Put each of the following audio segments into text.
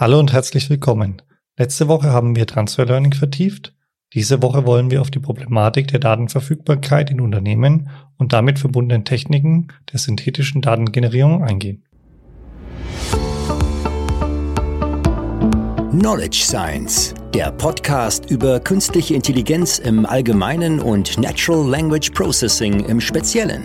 Hallo und herzlich willkommen. Letzte Woche haben wir Transfer Learning vertieft. Diese Woche wollen wir auf die Problematik der Datenverfügbarkeit in Unternehmen und damit verbundenen Techniken der synthetischen Datengenerierung eingehen. Knowledge Science, der Podcast über künstliche Intelligenz im Allgemeinen und Natural Language Processing im Speziellen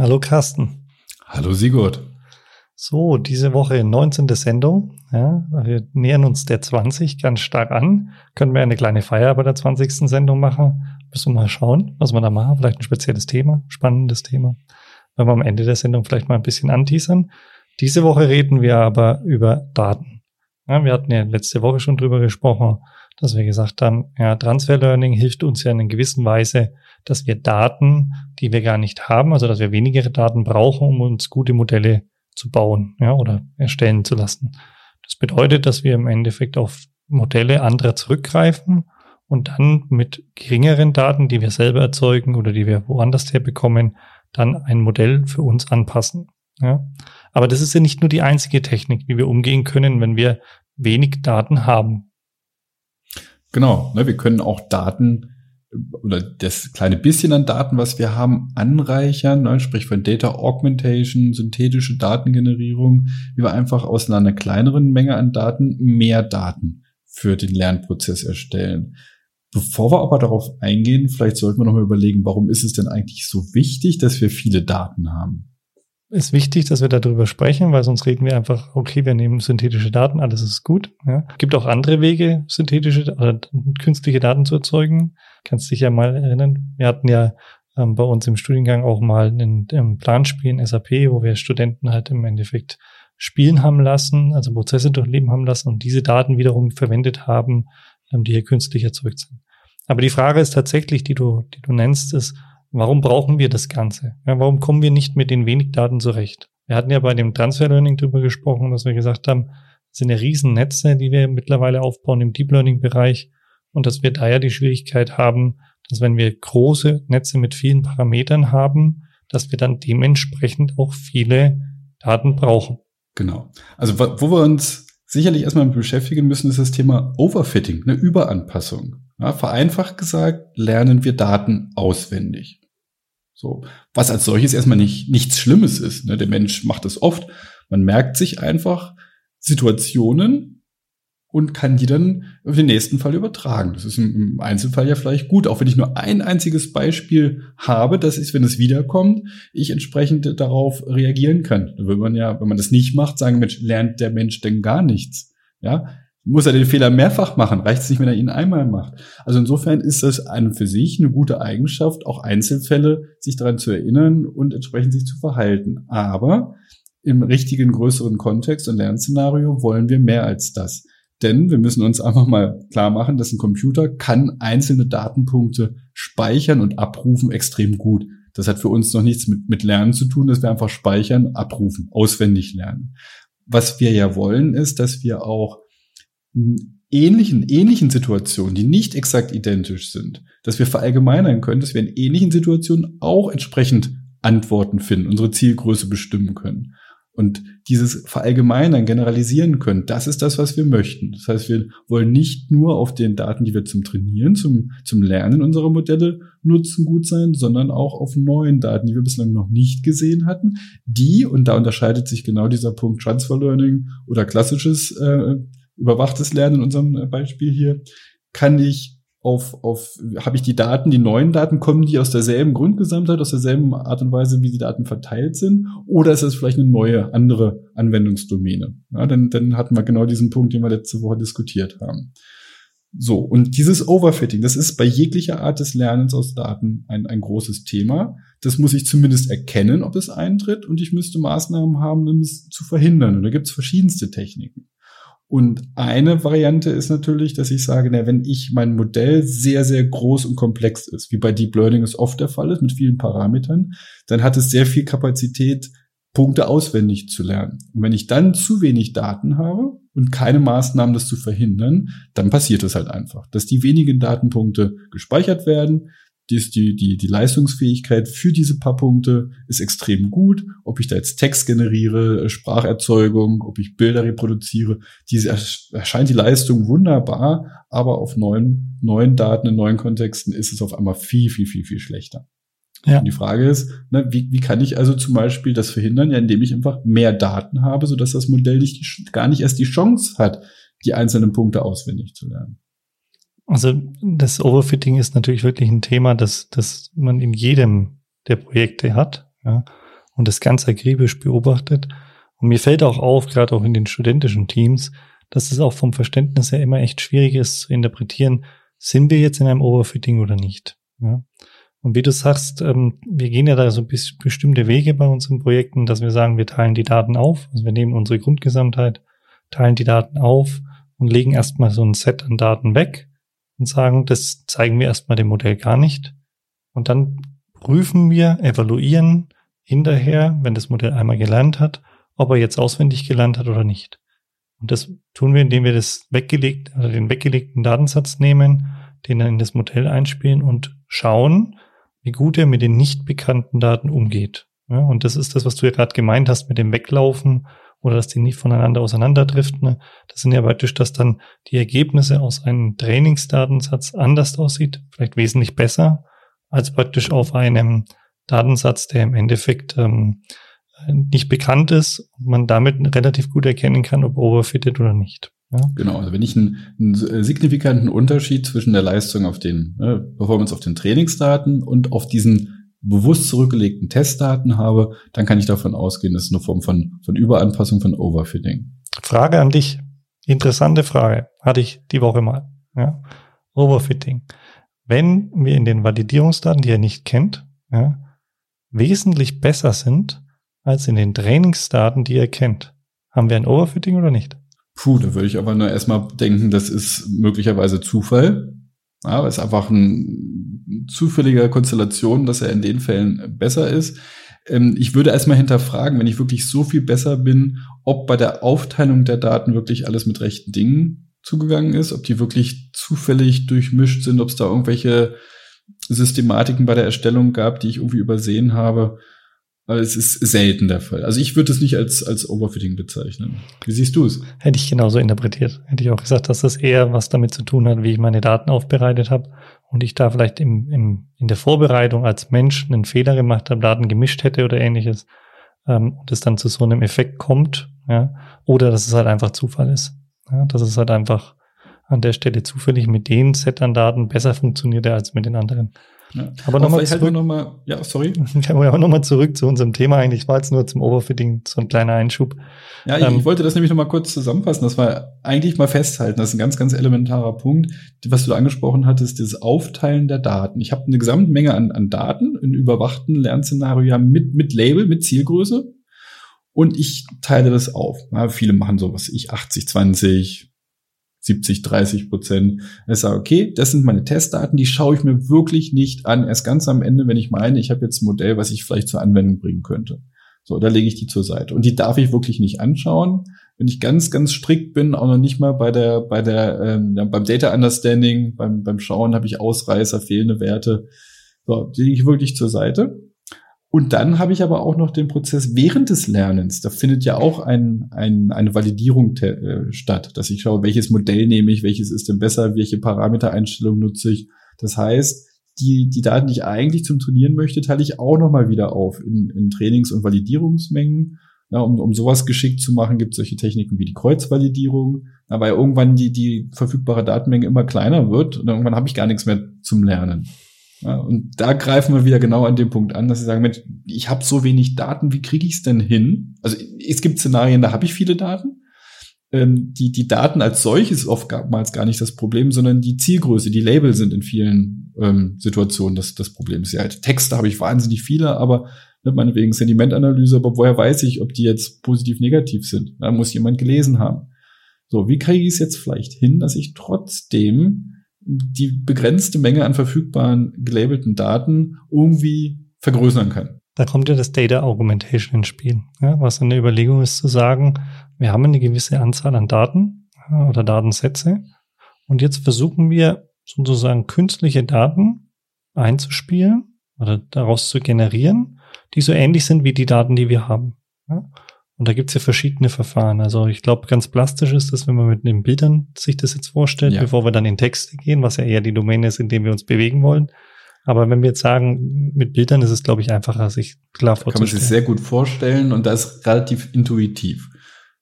Hallo Carsten. Hallo Sigurd. So, diese Woche 19. Sendung. Ja, wir nähern uns der 20 ganz stark an. Können wir eine kleine Feier bei der 20. Sendung machen? Müssen wir mal schauen, was wir da machen. Vielleicht ein spezielles Thema, spannendes Thema. Wenn wir am Ende der Sendung vielleicht mal ein bisschen anteasern. Diese Woche reden wir aber über Daten. Ja, wir hatten ja letzte Woche schon drüber gesprochen, dass wir gesagt haben, ja, Transfer Learning hilft uns ja in einer gewissen Weise, dass wir Daten, die wir gar nicht haben, also dass wir weniger Daten brauchen, um uns gute Modelle zu bauen, ja, oder erstellen zu lassen. Das bedeutet, dass wir im Endeffekt auf Modelle anderer zurückgreifen und dann mit geringeren Daten, die wir selber erzeugen oder die wir woanders her bekommen, dann ein Modell für uns anpassen. Ja. Aber das ist ja nicht nur die einzige Technik, wie wir umgehen können, wenn wir wenig Daten haben. Genau, ne, wir können auch Daten oder das kleine bisschen an Daten, was wir haben, anreichern, ne, sprich von Data Augmentation, synthetische Datengenerierung, wie wir einfach aus einer kleineren Menge an Daten mehr Daten für den Lernprozess erstellen. Bevor wir aber darauf eingehen, vielleicht sollten wir noch mal überlegen, warum ist es denn eigentlich so wichtig, dass wir viele Daten haben? Ist wichtig, dass wir darüber sprechen, weil sonst reden wir einfach, okay, wir nehmen synthetische Daten, alles ist gut. Ja. Gibt auch andere Wege, synthetische oder künstliche Daten zu erzeugen. Kannst dich ja mal erinnern. Wir hatten ja ähm, bei uns im Studiengang auch mal ein, ein Planspiel in SAP, wo wir Studenten halt im Endeffekt spielen haben lassen, also Prozesse durchleben haben lassen und diese Daten wiederum verwendet haben, ähm, die hier künstlich erzeugt sind. Aber die Frage ist tatsächlich, die du, die du nennst, ist, Warum brauchen wir das Ganze? Ja, warum kommen wir nicht mit den wenig Daten zurecht? Wir hatten ja bei dem Transfer Learning drüber gesprochen, dass wir gesagt haben, das sind ja riesen Netze, die wir mittlerweile aufbauen im Deep Learning Bereich und dass wir da ja die Schwierigkeit haben, dass wenn wir große Netze mit vielen Parametern haben, dass wir dann dementsprechend auch viele Daten brauchen. Genau. Also wo wir uns sicherlich erstmal beschäftigen müssen, ist das Thema Overfitting, eine Überanpassung. Ja, vereinfacht gesagt, lernen wir Daten auswendig. So, was als solches erstmal nicht nichts Schlimmes ist. Ne? Der Mensch macht das oft. Man merkt sich einfach Situationen und kann die dann auf den nächsten Fall übertragen. Das ist im Einzelfall ja vielleicht gut, auch wenn ich nur ein einziges Beispiel habe, das ist, wenn es wiederkommt, ich entsprechend darauf reagieren kann. Da will man ja, wenn man das nicht macht, sagen, Mensch, lernt der Mensch denn gar nichts? Ja, muss er den Fehler mehrfach machen, reicht es nicht, wenn er ihn einmal macht. Also insofern ist das an für sich eine gute Eigenschaft, auch Einzelfälle sich daran zu erinnern und entsprechend sich zu verhalten. Aber im richtigen größeren Kontext und Lernszenario wollen wir mehr als das. Denn wir müssen uns einfach mal klar machen, dass ein Computer kann einzelne Datenpunkte speichern und abrufen extrem gut. Das hat für uns noch nichts mit, mit Lernen zu tun, dass wir einfach speichern, abrufen, auswendig lernen. Was wir ja wollen, ist, dass wir auch ähnlichen, ähnlichen Situationen, die nicht exakt identisch sind, dass wir verallgemeinern können, dass wir in ähnlichen Situationen auch entsprechend Antworten finden, unsere Zielgröße bestimmen können. Und dieses Verallgemeinern, generalisieren können, das ist das, was wir möchten. Das heißt, wir wollen nicht nur auf den Daten, die wir zum Trainieren, zum, zum Lernen unserer Modelle nutzen, gut sein, sondern auch auf neuen Daten, die wir bislang noch nicht gesehen hatten, die, und da unterscheidet sich genau dieser Punkt Transfer Learning oder klassisches äh, überwachtes Lernen in unserem äh, Beispiel hier, kann ich auf, auf, habe ich die Daten, die neuen Daten, kommen die aus derselben Grundgesamtheit, aus derselben Art und Weise, wie die Daten verteilt sind, oder ist es vielleicht eine neue, andere Anwendungsdomäne? Ja, dann, dann hatten wir genau diesen Punkt, den wir letzte Woche diskutiert haben. So, und dieses Overfitting, das ist bei jeglicher Art des Lernens aus Daten ein, ein großes Thema. Das muss ich zumindest erkennen, ob es eintritt, und ich müsste Maßnahmen haben, um es zu verhindern. Und da gibt es verschiedenste Techniken. Und eine Variante ist natürlich, dass ich sage, na, wenn ich mein Modell sehr, sehr groß und komplex ist, wie bei Deep Learning es oft der Fall ist, mit vielen Parametern, dann hat es sehr viel Kapazität, Punkte auswendig zu lernen. Und wenn ich dann zu wenig Daten habe und keine Maßnahmen, das zu verhindern, dann passiert es halt einfach, dass die wenigen Datenpunkte gespeichert werden, die, ist die, die, die Leistungsfähigkeit für diese paar Punkte ist extrem gut. Ob ich da jetzt Text generiere, Spracherzeugung, ob ich Bilder reproduziere, diese erscheint die Leistung wunderbar, aber auf neuen, neuen Daten, in neuen Kontexten ist es auf einmal viel, viel, viel, viel schlechter. Ja. Und die Frage ist, ne, wie, wie kann ich also zum Beispiel das verhindern, ja, indem ich einfach mehr Daten habe, sodass das Modell nicht, gar nicht erst die Chance hat, die einzelnen Punkte auswendig zu lernen. Also das Overfitting ist natürlich wirklich ein Thema, das, das man in jedem der Projekte hat ja, und das ganz akribisch beobachtet. Und mir fällt auch auf, gerade auch in den studentischen Teams, dass es auch vom Verständnis her immer echt schwierig ist zu interpretieren, sind wir jetzt in einem Overfitting oder nicht. Ja. Und wie du sagst, ähm, wir gehen ja da so bestimmte Wege bei unseren Projekten, dass wir sagen, wir teilen die Daten auf. Also wir nehmen unsere Grundgesamtheit, teilen die Daten auf und legen erstmal so ein Set an Daten weg und sagen, das zeigen wir erstmal dem Modell gar nicht. Und dann prüfen wir, evaluieren hinterher, wenn das Modell einmal gelernt hat, ob er jetzt auswendig gelernt hat oder nicht. Und das tun wir, indem wir das weggelegt, also den weggelegten Datensatz nehmen, den dann in das Modell einspielen und schauen, wie gut er mit den nicht bekannten Daten umgeht. Ja, und das ist das, was du ja gerade gemeint hast mit dem Weglaufen oder dass die nicht voneinander auseinanderdriften. Ne? Das sind ja praktisch, dass dann die Ergebnisse aus einem Trainingsdatensatz anders aussieht, vielleicht wesentlich besser, als praktisch auf einem Datensatz, der im Endeffekt ähm, nicht bekannt ist und man damit relativ gut erkennen kann, ob overfitted oder nicht. Ja? Genau, also wenn ich einen, einen, signifikanten Unterschied zwischen der Leistung auf den äh, Performance auf den Trainingsdaten und auf diesen bewusst zurückgelegten Testdaten habe, dann kann ich davon ausgehen, das ist eine Form von, von Überanpassung, von Overfitting. Frage an dich. Interessante Frage. Hatte ich die Woche mal. Ja? Overfitting. Wenn wir in den Validierungsdaten, die ihr nicht kennt, ja, wesentlich besser sind als in den Trainingsdaten, die ihr kennt, haben wir ein Overfitting oder nicht? Puh, da würde ich aber nur erstmal denken, das ist möglicherweise Zufall. Ja, es ist einfach ein zufälliger Konstellation, dass er in den Fällen besser ist. Ähm, ich würde erstmal hinterfragen, wenn ich wirklich so viel besser bin, ob bei der Aufteilung der Daten wirklich alles mit rechten Dingen zugegangen ist, ob die wirklich zufällig durchmischt sind, ob es da irgendwelche Systematiken bei der Erstellung gab, die ich irgendwie übersehen habe. Aber es ist selten der Fall. Also ich würde es nicht als, als Overfitting bezeichnen. Wie siehst du es? Hätte ich genauso interpretiert. Hätte ich auch gesagt, dass das eher was damit zu tun hat, wie ich meine Daten aufbereitet habe und ich da vielleicht im, im, in der Vorbereitung als Mensch einen Fehler gemacht habe, Daten gemischt hätte oder ähnliches ähm, und es dann zu so einem Effekt kommt. Ja? Oder dass es halt einfach Zufall ist. Ja? Dass es halt einfach an der Stelle zufällig mit den Set an Daten besser funktioniert als mit den anderen. Ja. Aber nochmal zurück. Halt noch mal, ja, sorry. Aber nochmal zurück zu unserem Thema eigentlich. war jetzt nur zum Overfitting so ein kleiner Einschub. Ja, ich, ähm, ich wollte das nämlich nochmal kurz zusammenfassen. Das war eigentlich mal festhalten. Das ist ein ganz, ganz elementarer Punkt, was du angesprochen hattest, dieses Aufteilen der Daten. Ich habe eine Gesamtmenge an, an Daten in überwachten Lernszenario ja mit, mit Label, mit Zielgröße. Und ich teile das auf. Ja, viele machen sowas. Ich 80, 20, 70, 30 Prozent. Ich sage, okay, das sind meine Testdaten, die schaue ich mir wirklich nicht an. Erst ganz am Ende, wenn ich meine, ich habe jetzt ein Modell, was ich vielleicht zur Anwendung bringen könnte. So, da lege ich die zur Seite. Und die darf ich wirklich nicht anschauen. Wenn ich ganz, ganz strikt bin, auch noch nicht mal bei der, bei der, ähm, beim Data Understanding, beim, beim Schauen habe ich Ausreißer, fehlende Werte. So, die lege ich wirklich zur Seite. Und dann habe ich aber auch noch den Prozess während des Lernens. Da findet ja auch ein, ein, eine Validierung äh, statt, dass ich schaue, welches Modell nehme ich, welches ist denn besser, welche Parametereinstellung nutze ich. Das heißt, die, die Daten, die ich eigentlich zum Trainieren möchte, teile ich auch nochmal wieder auf in, in Trainings- und Validierungsmengen. Ja, um, um sowas geschickt zu machen, gibt es solche Techniken wie die Kreuzvalidierung, ja, weil irgendwann die, die verfügbare Datenmenge immer kleiner wird und irgendwann habe ich gar nichts mehr zum Lernen. Ja, und da greifen wir wieder genau an dem Punkt an, dass sie sagen, Mensch, ich habe so wenig Daten, wie kriege ich es denn hin? Also es gibt Szenarien, da habe ich viele Daten. Ähm, die, die Daten als solches ist oftmals gar nicht das Problem, sondern die Zielgröße, die Label sind in vielen ähm, Situationen das, das Problem. Ja halt Texte habe ich wahnsinnig viele, aber ne, meinetwegen Sentimentanalyse, aber woher weiß ich, ob die jetzt positiv, negativ sind? Da muss jemand gelesen haben. So, wie kriege ich es jetzt vielleicht hin, dass ich trotzdem die begrenzte Menge an verfügbaren gelabelten Daten irgendwie vergrößern kann? Da kommt ja das Data Augmentation ins Spiel. Ja, was eine Überlegung ist zu sagen, wir haben eine gewisse Anzahl an Daten oder Datensätze und jetzt versuchen wir sozusagen künstliche Daten einzuspielen oder daraus zu generieren, die so ähnlich sind wie die Daten, die wir haben. Ja? Und da gibt's ja verschiedene Verfahren. Also ich glaube, ganz plastisch ist das, wenn man mit den Bildern sich das jetzt vorstellt, ja. bevor wir dann in Texte gehen, was ja eher die Domäne ist, in dem wir uns bewegen wollen. Aber wenn wir jetzt sagen, mit Bildern ist es, glaube ich, einfacher, sich klar vorzustellen. Kann man sich sehr gut vorstellen und das ist relativ intuitiv.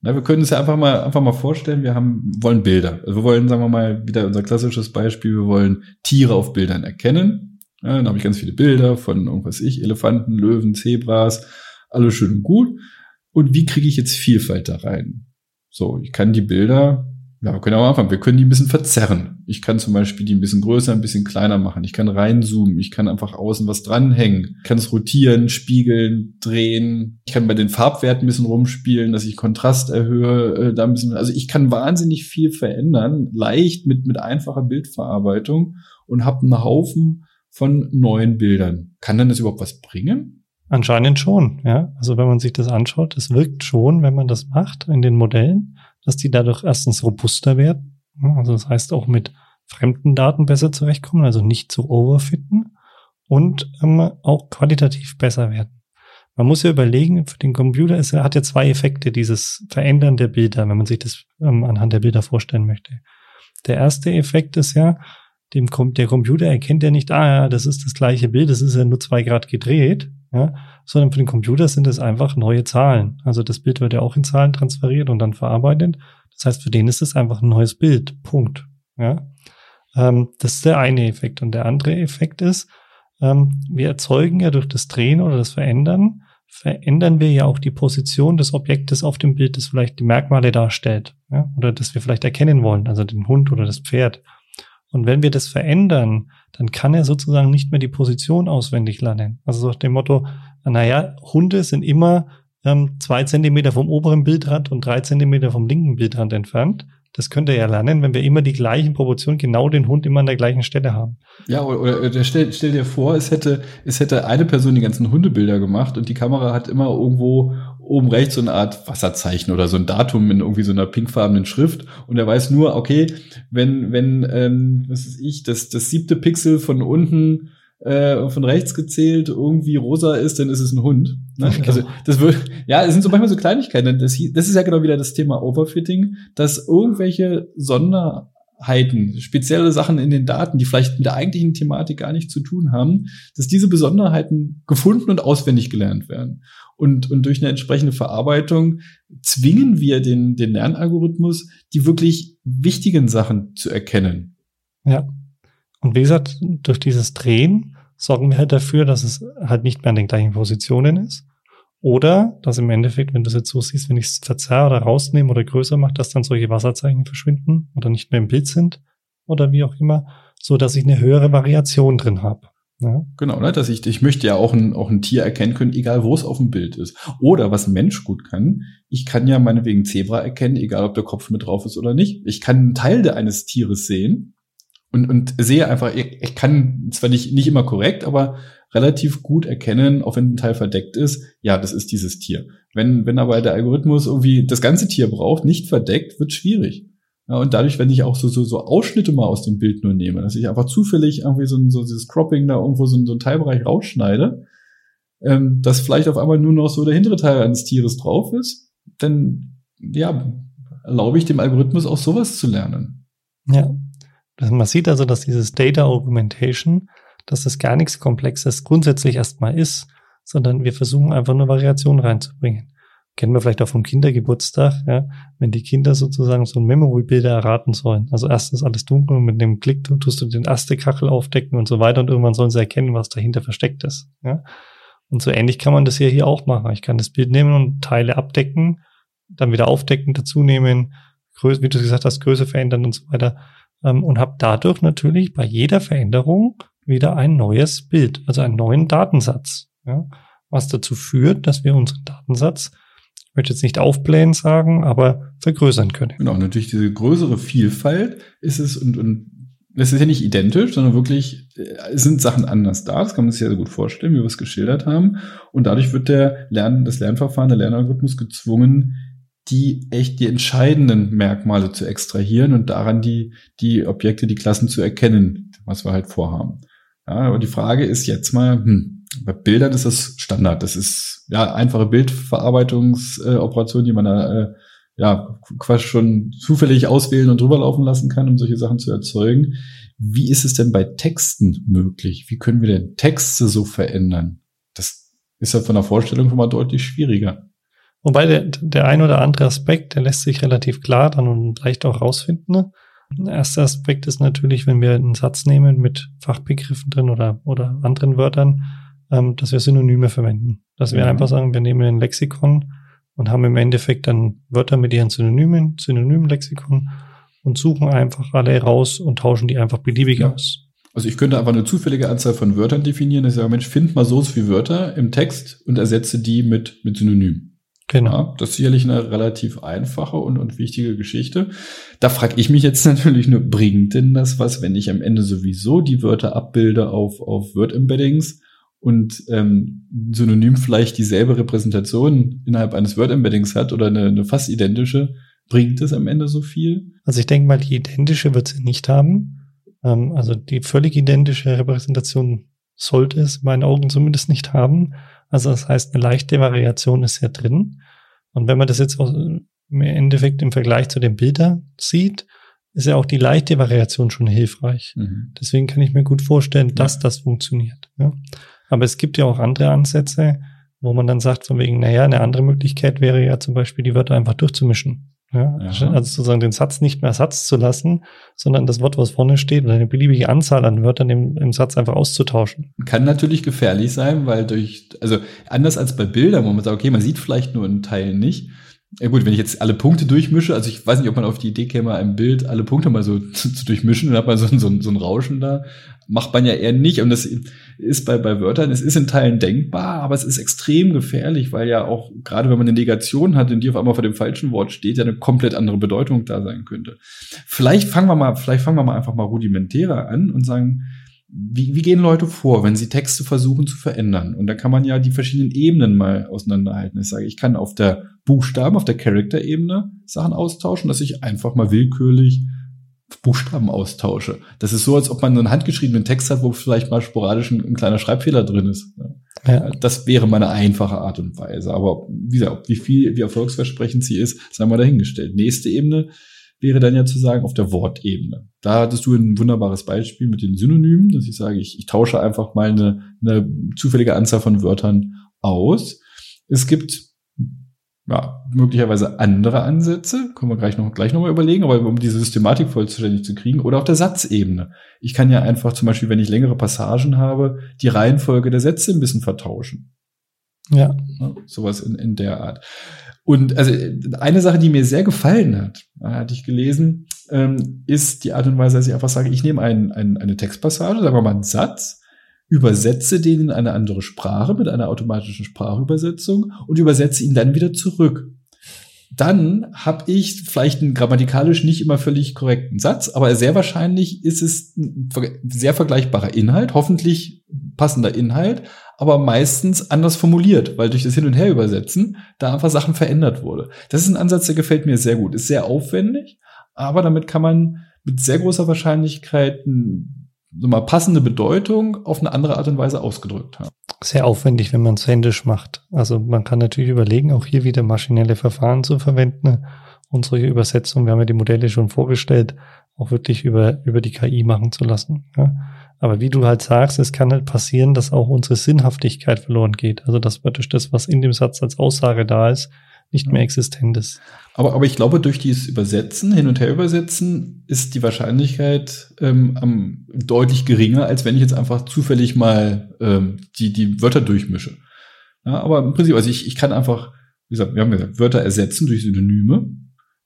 Na, wir können uns ja einfach mal, einfach mal vorstellen, wir haben, wollen Bilder. Also wir wollen, sagen wir mal, wieder unser klassisches Beispiel, wir wollen Tiere auf Bildern erkennen. Ja, dann habe ich ganz viele Bilder von irgendwas ich, Elefanten, Löwen, Zebras, alles schön und gut. Und wie kriege ich jetzt Vielfalt da rein? So, ich kann die Bilder, ja, wir können auch anfangen, wir können die ein bisschen verzerren. Ich kann zum Beispiel die ein bisschen größer, ein bisschen kleiner machen. Ich kann reinzoomen, ich kann einfach außen was dranhängen. Ich kann es rotieren, spiegeln, drehen. Ich kann bei den Farbwerten ein bisschen rumspielen, dass ich Kontrast erhöhe, äh, da ein bisschen, also ich kann wahnsinnig viel verändern, leicht mit, mit einfacher Bildverarbeitung und habe einen Haufen von neuen Bildern. Kann dann das überhaupt was bringen? Anscheinend schon, ja. Also wenn man sich das anschaut, es wirkt schon, wenn man das macht in den Modellen, dass die dadurch erstens robuster werden. Also das heißt auch mit fremden Daten besser zurechtkommen, also nicht zu overfitten und ähm, auch qualitativ besser werden. Man muss ja überlegen, für den Computer ist, er hat ja zwei Effekte, dieses Verändern der Bilder, wenn man sich das ähm, anhand der Bilder vorstellen möchte. Der erste Effekt ist ja, dem, der Computer erkennt ja nicht, ah ja, das ist das gleiche Bild, das ist ja nur zwei Grad gedreht, ja, sondern für den Computer sind es einfach neue Zahlen. Also das Bild wird ja auch in Zahlen transferiert und dann verarbeitet. Das heißt, für den ist es einfach ein neues Bild. Punkt. Ja, ähm, das ist der eine Effekt. Und der andere Effekt ist, ähm, wir erzeugen ja durch das Drehen oder das Verändern, verändern wir ja auch die Position des Objektes auf dem Bild, das vielleicht die Merkmale darstellt. Ja, oder das wir vielleicht erkennen wollen, also den Hund oder das Pferd. Und wenn wir das verändern, dann kann er sozusagen nicht mehr die Position auswendig lernen. Also nach dem Motto, naja, Hunde sind immer ähm, zwei Zentimeter vom oberen Bildrand und drei Zentimeter vom linken Bildrand entfernt. Das könnte er ja lernen, wenn wir immer die gleichen Proportionen, genau den Hund immer an der gleichen Stelle haben. Ja, oder, oder stell, stell dir vor, es hätte, es hätte eine Person die ganzen Hundebilder gemacht und die Kamera hat immer irgendwo oben rechts so eine Art Wasserzeichen oder so ein Datum in irgendwie so einer pinkfarbenen Schrift und er weiß nur, okay, wenn, wenn, ähm, was ist ich, das, das siebte Pixel von unten äh, von rechts gezählt irgendwie rosa ist, dann ist es ein Hund. Ne? Genau. Also das wird, ja, es sind so manchmal so Kleinigkeiten. Das, das ist ja genau wieder das Thema Overfitting, dass irgendwelche Sonderheiten, spezielle Sachen in den Daten, die vielleicht mit der eigentlichen Thematik gar nichts zu tun haben, dass diese Besonderheiten gefunden und auswendig gelernt werden. Und, und durch eine entsprechende Verarbeitung zwingen wir den, den Lernalgorithmus, die wirklich wichtigen Sachen zu erkennen. Ja. Und wie gesagt, durch dieses Drehen sorgen wir halt dafür, dass es halt nicht mehr an den gleichen Positionen ist. Oder dass im Endeffekt, wenn du es jetzt so siehst, wenn ich es verzerre oder rausnehme oder größer mache, dass dann solche Wasserzeichen verschwinden oder nicht mehr im Bild sind oder wie auch immer, so dass ich eine höhere Variation drin habe. Ja. Genau, ne? dass ich, ich möchte ja auch ein, auch ein Tier erkennen können, egal wo es auf dem Bild ist. Oder was ein Mensch gut kann, ich kann ja meinetwegen Zebra erkennen, egal ob der Kopf mit drauf ist oder nicht. Ich kann einen Teil eines Tieres sehen und, und sehe einfach, ich, ich kann zwar nicht, nicht immer korrekt, aber relativ gut erkennen, auch wenn ein Teil verdeckt ist, ja, das ist dieses Tier. Wenn, wenn aber der Algorithmus irgendwie das ganze Tier braucht, nicht verdeckt, wird schwierig. Ja, und dadurch, wenn ich auch so, so, so Ausschnitte mal aus dem Bild nur nehme, dass ich einfach zufällig irgendwie so, so dieses Cropping da irgendwo so, so einen Teilbereich rausschneide, ähm, dass vielleicht auf einmal nur noch so der hintere Teil eines Tieres drauf ist, dann, ja, erlaube ich dem Algorithmus auch sowas zu lernen. Ja, man sieht also, dass dieses Data Augmentation, dass das gar nichts Komplexes grundsätzlich erstmal ist, sondern wir versuchen einfach nur Variationen reinzubringen. Kennen wir vielleicht auch vom Kindergeburtstag, ja, wenn die Kinder sozusagen so ein Memory-Bilder erraten sollen. Also erst ist alles dunkel und mit dem Klick tust du den erste Kachel aufdecken und so weiter und irgendwann sollen sie erkennen, was dahinter versteckt ist. Ja. Und so ähnlich kann man das ja hier auch machen. Ich kann das Bild nehmen und Teile abdecken, dann wieder aufdecken, dazu nehmen, Größe, wie du gesagt hast, Größe verändern und so weiter ähm, und habe dadurch natürlich bei jeder Veränderung wieder ein neues Bild, also einen neuen Datensatz, ja, was dazu führt, dass wir unseren Datensatz möchte jetzt nicht aufblähen sagen, aber vergrößern können. Genau, natürlich diese größere Vielfalt ist es und, und das ist ja nicht identisch, sondern wirklich äh, sind Sachen anders da. Das kann man sich ja gut vorstellen, wie wir es geschildert haben. Und dadurch wird der Lern, das Lernverfahren, der Lernalgorithmus gezwungen, die echt die entscheidenden Merkmale zu extrahieren und daran die, die Objekte, die Klassen zu erkennen, was wir halt vorhaben. Ja, aber die Frage ist jetzt mal, hm, bei Bildern ist das Standard. Das ist ja einfache Bildverarbeitungsoperation, äh, die man da äh, ja quasi schon zufällig auswählen und drüber laufen lassen kann, um solche Sachen zu erzeugen. Wie ist es denn bei Texten möglich? Wie können wir denn Texte so verändern? Das ist ja von der Vorstellung schon mal deutlich schwieriger. Wobei der, der ein oder andere Aspekt, der lässt sich relativ klar dann und leicht auch rausfinden. Ne? Der erste Aspekt ist natürlich, wenn wir einen Satz nehmen mit Fachbegriffen drin oder, oder anderen Wörtern, ähm, dass wir Synonyme verwenden. Dass wir einfach sagen, wir nehmen ein Lexikon und haben im Endeffekt dann Wörter mit ihren Synonymen, Synonymlexikon und suchen einfach alle raus und tauschen die einfach beliebig ja. aus. Also ich könnte einfach eine zufällige Anzahl von Wörtern definieren. Ich sage, Mensch, find mal so viele Wörter im Text und ersetze die mit, mit Synonym. Genau. Ja, das ist sicherlich eine relativ einfache und, und wichtige Geschichte. Da frage ich mich jetzt natürlich nur, bringt denn das was, wenn ich am Ende sowieso die Wörter abbilde auf, auf Word-Embeddings und ähm, Synonym vielleicht dieselbe Repräsentation innerhalb eines Word-Embeddings hat oder eine, eine fast identische, bringt es am Ende so viel? Also ich denke mal, die identische wird sie nicht haben. Ähm, also die völlig identische Repräsentation sollte es in meinen Augen zumindest nicht haben. Also das heißt, eine leichte Variation ist ja drin. Und wenn man das jetzt auch im Endeffekt im Vergleich zu den Bildern sieht, ist ja auch die leichte Variation schon hilfreich. Mhm. Deswegen kann ich mir gut vorstellen, dass ja. das funktioniert. Ja. Aber es gibt ja auch andere Ansätze, wo man dann sagt, von wegen, naja, eine andere Möglichkeit wäre ja zum Beispiel, die Wörter einfach durchzumischen. Ja, also sozusagen den Satz nicht mehr Satz zu lassen, sondern das Wort, was vorne steht, oder eine beliebige Anzahl an Wörtern im, im Satz einfach auszutauschen. Kann natürlich gefährlich sein, weil durch, also anders als bei Bildern, wo man sagt, okay, man sieht vielleicht nur einen Teil nicht, ja gut, wenn ich jetzt alle Punkte durchmische, also ich weiß nicht, ob man auf die Idee käme, ein Bild alle Punkte mal so zu, zu durchmischen, dann hat man so, so, so ein Rauschen da. Macht man ja eher nicht. Und das ist bei, bei Wörtern, es ist in Teilen denkbar, aber es ist extrem gefährlich, weil ja auch, gerade wenn man eine Negation hat und die auf einmal vor dem falschen Wort steht, ja eine komplett andere Bedeutung da sein könnte. Vielleicht fangen wir mal, vielleicht fangen wir mal einfach mal rudimentärer an und sagen, wie, wie gehen Leute vor, wenn sie Texte versuchen zu verändern? Und da kann man ja die verschiedenen Ebenen mal auseinanderhalten. Ich sage, ich kann auf der Buchstaben, auf der Character-Ebene Sachen austauschen, dass ich einfach mal willkürlich Buchstaben austausche. Das ist so, als ob man einen handgeschriebenen Text hat, wo vielleicht mal sporadisch ein, ein kleiner Schreibfehler drin ist. Ja. Das wäre meine einfache Art und Weise. Aber wie gesagt, wie viel, wie erfolgsversprechend sie ist, sei mal dahingestellt. Nächste Ebene wäre dann ja zu sagen auf der Wortebene. Da hattest du ein wunderbares Beispiel mit den Synonymen, dass ich sage, ich, ich tausche einfach mal eine, eine zufällige Anzahl von Wörtern aus. Es gibt ja, möglicherweise andere Ansätze, können wir gleich noch, gleich noch mal überlegen, aber um diese Systematik vollständig zu kriegen, oder auf der Satzebene. Ich kann ja einfach zum Beispiel, wenn ich längere Passagen habe, die Reihenfolge der Sätze ein bisschen vertauschen. Ja. ja sowas in, in der Art. Und also eine Sache, die mir sehr gefallen hat, hatte ich gelesen, ähm, ist die Art und Weise, dass ich einfach sage, ich nehme ein, ein, eine Textpassage, sagen wir mal einen Satz, übersetze den in eine andere Sprache mit einer automatischen Sprachübersetzung und übersetze ihn dann wieder zurück. Dann habe ich vielleicht einen grammatikalisch nicht immer völlig korrekten Satz, aber sehr wahrscheinlich ist es ein sehr vergleichbarer Inhalt, hoffentlich passender Inhalt, aber meistens anders formuliert, weil durch das Hin- und Her übersetzen da einfach Sachen verändert wurde. Das ist ein Ansatz, der gefällt mir sehr gut. Ist sehr aufwendig, aber damit kann man mit sehr großer Wahrscheinlichkeit so mal passende Bedeutung auf eine andere Art und Weise ausgedrückt haben. Sehr aufwendig, wenn man es händisch macht. Also man kann natürlich überlegen, auch hier wieder maschinelle Verfahren zu verwenden. Unsere Übersetzung, wir haben ja die Modelle schon vorgestellt, auch wirklich über, über die KI machen zu lassen. Ja. Aber wie du halt sagst, es kann halt passieren, dass auch unsere Sinnhaftigkeit verloren geht. Also dass praktisch das, was in dem Satz als Aussage da ist, nicht mehr existent ist. Aber, aber ich glaube, durch dieses Übersetzen, hin und her übersetzen, ist die Wahrscheinlichkeit ähm, am, deutlich geringer, als wenn ich jetzt einfach zufällig mal ähm, die, die Wörter durchmische. Ja, aber im Prinzip, also ich, ich kann einfach, wie gesagt, wir haben gesagt, Wörter ersetzen durch Synonyme.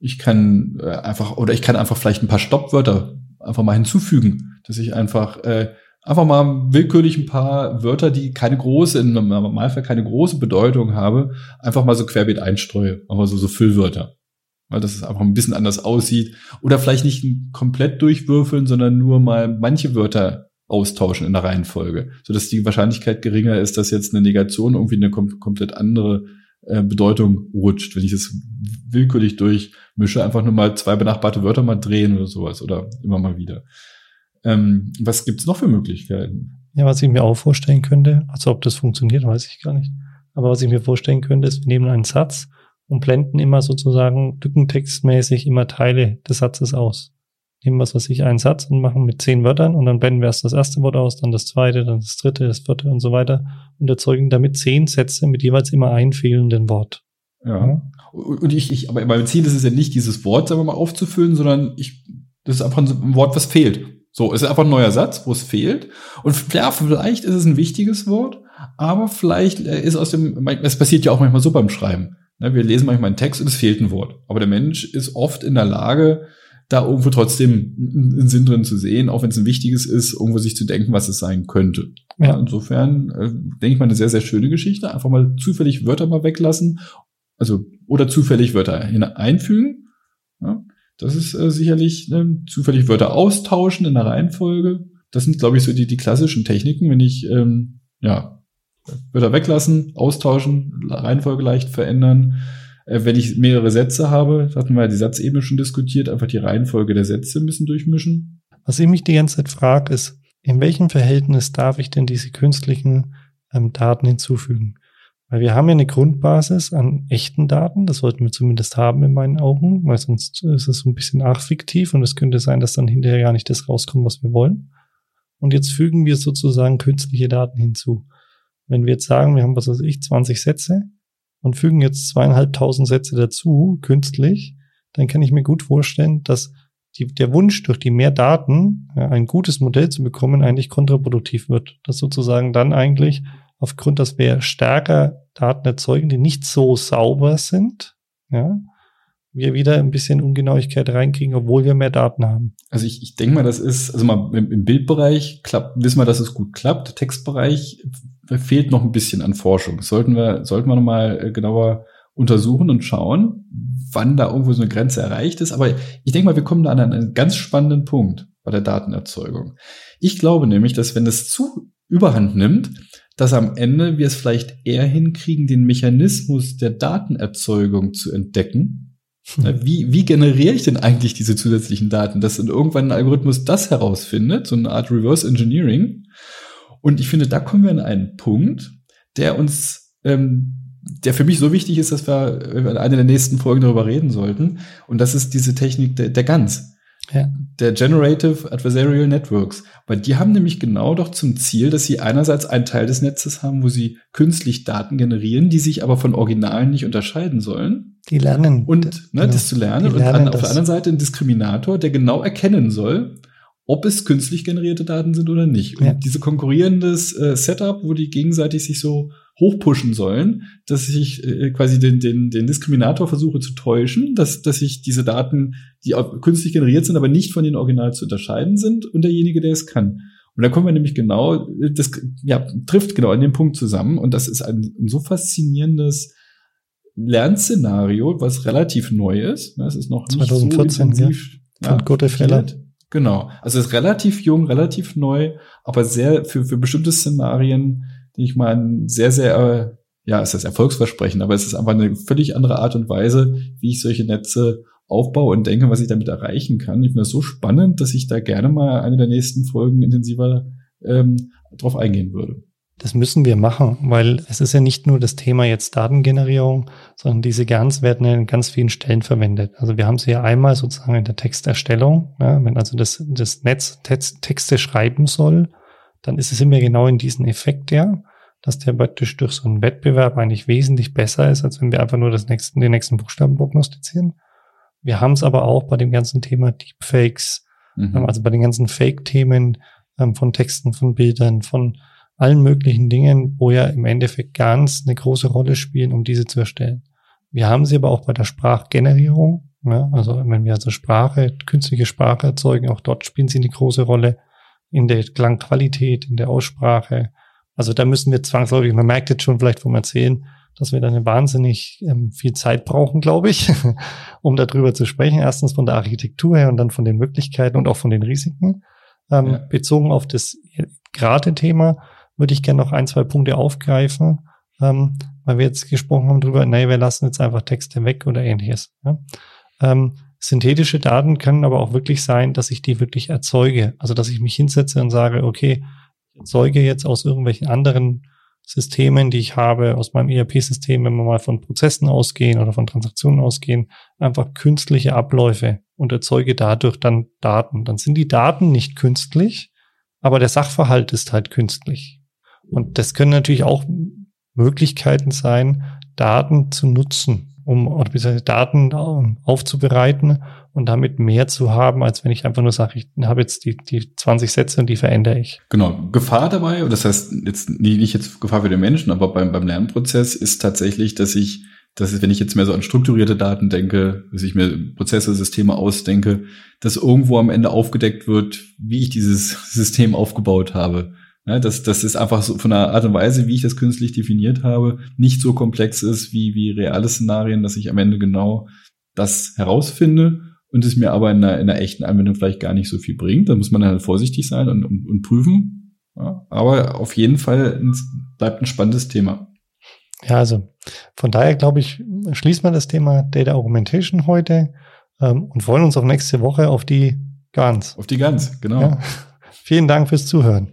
Ich kann äh, einfach, oder ich kann einfach vielleicht ein paar Stoppwörter einfach mal hinzufügen, dass ich einfach äh, einfach mal willkürlich ein paar Wörter, die keine große, im Normalfall keine große Bedeutung haben, einfach mal so querbeet einstreue. Aber so, so Füllwörter. Weil das einfach ein bisschen anders aussieht. Oder vielleicht nicht komplett durchwürfeln, sondern nur mal manche Wörter austauschen in der Reihenfolge. Sodass die Wahrscheinlichkeit geringer ist, dass jetzt eine Negation irgendwie eine kom komplett andere äh, Bedeutung rutscht, wenn ich das willkürlich durchmische, einfach nur mal zwei benachbarte Wörter mal drehen oder sowas oder immer mal wieder. Ähm, was gibt's noch für Möglichkeiten? Ja, was ich mir auch vorstellen könnte, also ob das funktioniert, weiß ich gar nicht. Aber was ich mir vorstellen könnte, ist, wir nehmen einen Satz und blenden immer sozusagen lückentextmäßig immer Teile des Satzes aus. Nehmen was weiß ich, einen Satz und machen mit zehn Wörtern und dann blenden wir erst das erste Wort aus, dann das zweite, dann das dritte, das vierte und so weiter und erzeugen damit zehn Sätze mit jeweils immer einem fehlenden Wort. Ja. ja. Und ich, ich, aber mein Ziel ist es ja nicht, dieses Wort, sagen wir mal, aufzufüllen, sondern ich, das ist einfach ein Wort, was fehlt. So, es ist einfach ein neuer Satz, wo es fehlt. Und ja, vielleicht ist es ein wichtiges Wort, aber vielleicht ist aus dem, es passiert ja auch manchmal so beim Schreiben. Ne, wir lesen manchmal einen Text und es fehlt ein Wort. Aber der Mensch ist oft in der Lage, da irgendwo trotzdem einen Sinn drin zu sehen, auch wenn es ein wichtiges ist, irgendwo sich zu denken, was es sein könnte. Ja. Insofern äh, denke ich mal eine sehr, sehr schöne Geschichte. Einfach mal zufällig Wörter mal weglassen, also oder zufällig Wörter einfügen. Ja. Das ist äh, sicherlich ne, zufällig Wörter austauschen in der Reihenfolge. Das sind, glaube ich, so die, die klassischen Techniken, wenn ich ähm, ja Wörter weglassen, austauschen, Reihenfolge leicht verändern. Äh, wenn ich mehrere Sätze habe, hatten wir ja die Satzebene schon diskutiert, einfach die Reihenfolge der Sätze bisschen durchmischen. Was ich mich die ganze Zeit frage, ist, in welchem Verhältnis darf ich denn diese künstlichen ähm, Daten hinzufügen? Weil wir haben ja eine Grundbasis an echten Daten, das sollten wir zumindest haben in meinen Augen, weil sonst ist es so ein bisschen archfiktiv und es könnte sein, dass dann hinterher gar nicht das rauskommt, was wir wollen. Und jetzt fügen wir sozusagen künstliche Daten hinzu. Wenn wir jetzt sagen, wir haben, was weiß ich, 20 Sätze und fügen jetzt zweieinhalbtausend Sätze dazu, künstlich, dann kann ich mir gut vorstellen, dass die, der Wunsch, durch die mehr Daten ja, ein gutes Modell zu bekommen, eigentlich kontraproduktiv wird. Dass sozusagen dann eigentlich aufgrund, dass wir stärker Daten erzeugen, die nicht so sauber sind, ja, wir wieder ein bisschen Ungenauigkeit reinkriegen, obwohl wir mehr Daten haben. Also ich, ich denke mal, das ist, also mal im, im Bildbereich klappt, wissen wir, dass es gut klappt. Textbereich fehlt noch ein bisschen an Forschung. Sollten wir, sollten wir nochmal äh, genauer untersuchen und schauen, wann da irgendwo so eine Grenze erreicht ist. Aber ich denke mal, wir kommen da an einen ganz spannenden Punkt bei der Datenerzeugung. Ich glaube nämlich, dass wenn es zu überhand nimmt, dass am Ende wir es vielleicht eher hinkriegen, den Mechanismus der Datenerzeugung zu entdecken. Hm. Wie, wie generiere ich denn eigentlich diese zusätzlichen Daten? Dass dann irgendwann ein Algorithmus das herausfindet, so eine Art Reverse Engineering. Und ich finde, da kommen wir an einen Punkt, der uns, ähm, der für mich so wichtig ist, dass wir in einer der nächsten Folgen darüber reden sollten. Und das ist diese Technik der, der GANs. Ja. Der Generative Adversarial Networks. Weil die haben nämlich genau doch zum Ziel, dass sie einerseits einen Teil des Netzes haben, wo sie künstlich Daten generieren, die sich aber von Originalen nicht unterscheiden sollen. Die lernen. Und ne, genau. das zu lernen. und an, auf der anderen Seite ein Diskriminator, der genau erkennen soll, ob es künstlich generierte Daten sind oder nicht. Und ja. diese konkurrierendes äh, Setup, wo die gegenseitig sich so hochpushen sollen, dass ich äh, quasi den, den, den Diskriminator versuche zu täuschen, dass, dass ich diese Daten, die künstlich generiert sind, aber nicht von den Original zu unterscheiden sind und derjenige, der es kann. Und da kommen wir nämlich genau, das ja, trifft genau an dem Punkt zusammen und das ist ein, ein so faszinierendes Lernszenario, was relativ neu ist. Es ist noch 2014, nicht so intensiv, ja. Von ja, Gute Fälle. Genau. Also es ist relativ jung, relativ neu, aber sehr für, für bestimmte Szenarien die ich meine, sehr, sehr, äh, ja, es ist erfolgsversprechend, aber es ist einfach eine völlig andere Art und Weise, wie ich solche Netze aufbaue und denke, was ich damit erreichen kann. Ich finde das so spannend, dass ich da gerne mal eine der nächsten Folgen intensiver ähm, drauf eingehen würde. Das müssen wir machen, weil es ist ja nicht nur das Thema jetzt Datengenerierung, sondern diese GANs werden in ganz vielen Stellen verwendet. Also wir haben sie ja einmal sozusagen in der Texterstellung, ja, wenn also das, das Netz Texte schreiben soll, dann ist es immer genau in diesen Effekt ja, dass der praktisch durch so einen Wettbewerb eigentlich wesentlich besser ist, als wenn wir einfach nur das nächsten, den nächsten Buchstaben prognostizieren. Wir haben es aber auch bei dem ganzen Thema Deepfakes, mhm. Ähm, also bei den ganzen Fake-Themen ähm, von Texten, von Bildern, von allen möglichen Dingen, wo ja im Endeffekt ganz eine große Rolle spielen, um diese zu erstellen. Wir haben sie aber auch bei der Sprachgenerierung. Ja, also wenn wir also Sprache, künstliche Sprache erzeugen, auch dort spielen sie eine große Rolle. In der Klangqualität, in der Aussprache. Also da müssen wir zwangsläufig, man merkt jetzt schon vielleicht vom Erzählen, dass wir da eine wahnsinnig ähm, viel Zeit brauchen, glaube ich, um darüber zu sprechen. Erstens von der Architektur her und dann von den Möglichkeiten und auch von den Risiken. Ähm, ja. Bezogen auf das gerade Thema würde ich gerne noch ein, zwei Punkte aufgreifen, ähm, weil wir jetzt gesprochen haben darüber, nee, wir lassen jetzt einfach Texte weg oder ähnliches. Ja? Synthetische Daten können aber auch wirklich sein, dass ich die wirklich erzeuge. Also dass ich mich hinsetze und sage, okay, ich erzeuge jetzt aus irgendwelchen anderen Systemen, die ich habe, aus meinem ERP-System, wenn wir mal von Prozessen ausgehen oder von Transaktionen ausgehen, einfach künstliche Abläufe und erzeuge dadurch dann Daten. Dann sind die Daten nicht künstlich, aber der Sachverhalt ist halt künstlich. Und das können natürlich auch Möglichkeiten sein, Daten zu nutzen um Daten ähm, aufzubereiten und damit mehr zu haben, als wenn ich einfach nur sage, ich habe jetzt die, die 20 Sätze und die verändere ich. Genau. Gefahr dabei, und das heißt jetzt nicht jetzt Gefahr für den Menschen, aber beim, beim Lernprozess ist tatsächlich, dass ich, dass ist, wenn ich jetzt mehr so an strukturierte Daten denke, dass ich mir Prozesse, Systeme ausdenke, dass irgendwo am Ende aufgedeckt wird, wie ich dieses System aufgebaut habe. Ja, dass das ist einfach so von der Art und Weise, wie ich das künstlich definiert habe, nicht so komplex ist wie, wie reale Szenarien, dass ich am Ende genau das herausfinde und es mir aber in einer, in einer echten Anwendung vielleicht gar nicht so viel bringt. Da muss man halt vorsichtig sein und, und, und prüfen. Ja, aber auf jeden Fall bleibt ein spannendes Thema. Ja, also von daher glaube ich, schließt man das Thema Data Augmentation heute ähm, und freuen uns auf nächste Woche auf die Gans. Auf die Gans, genau. Ja. Vielen Dank fürs Zuhören.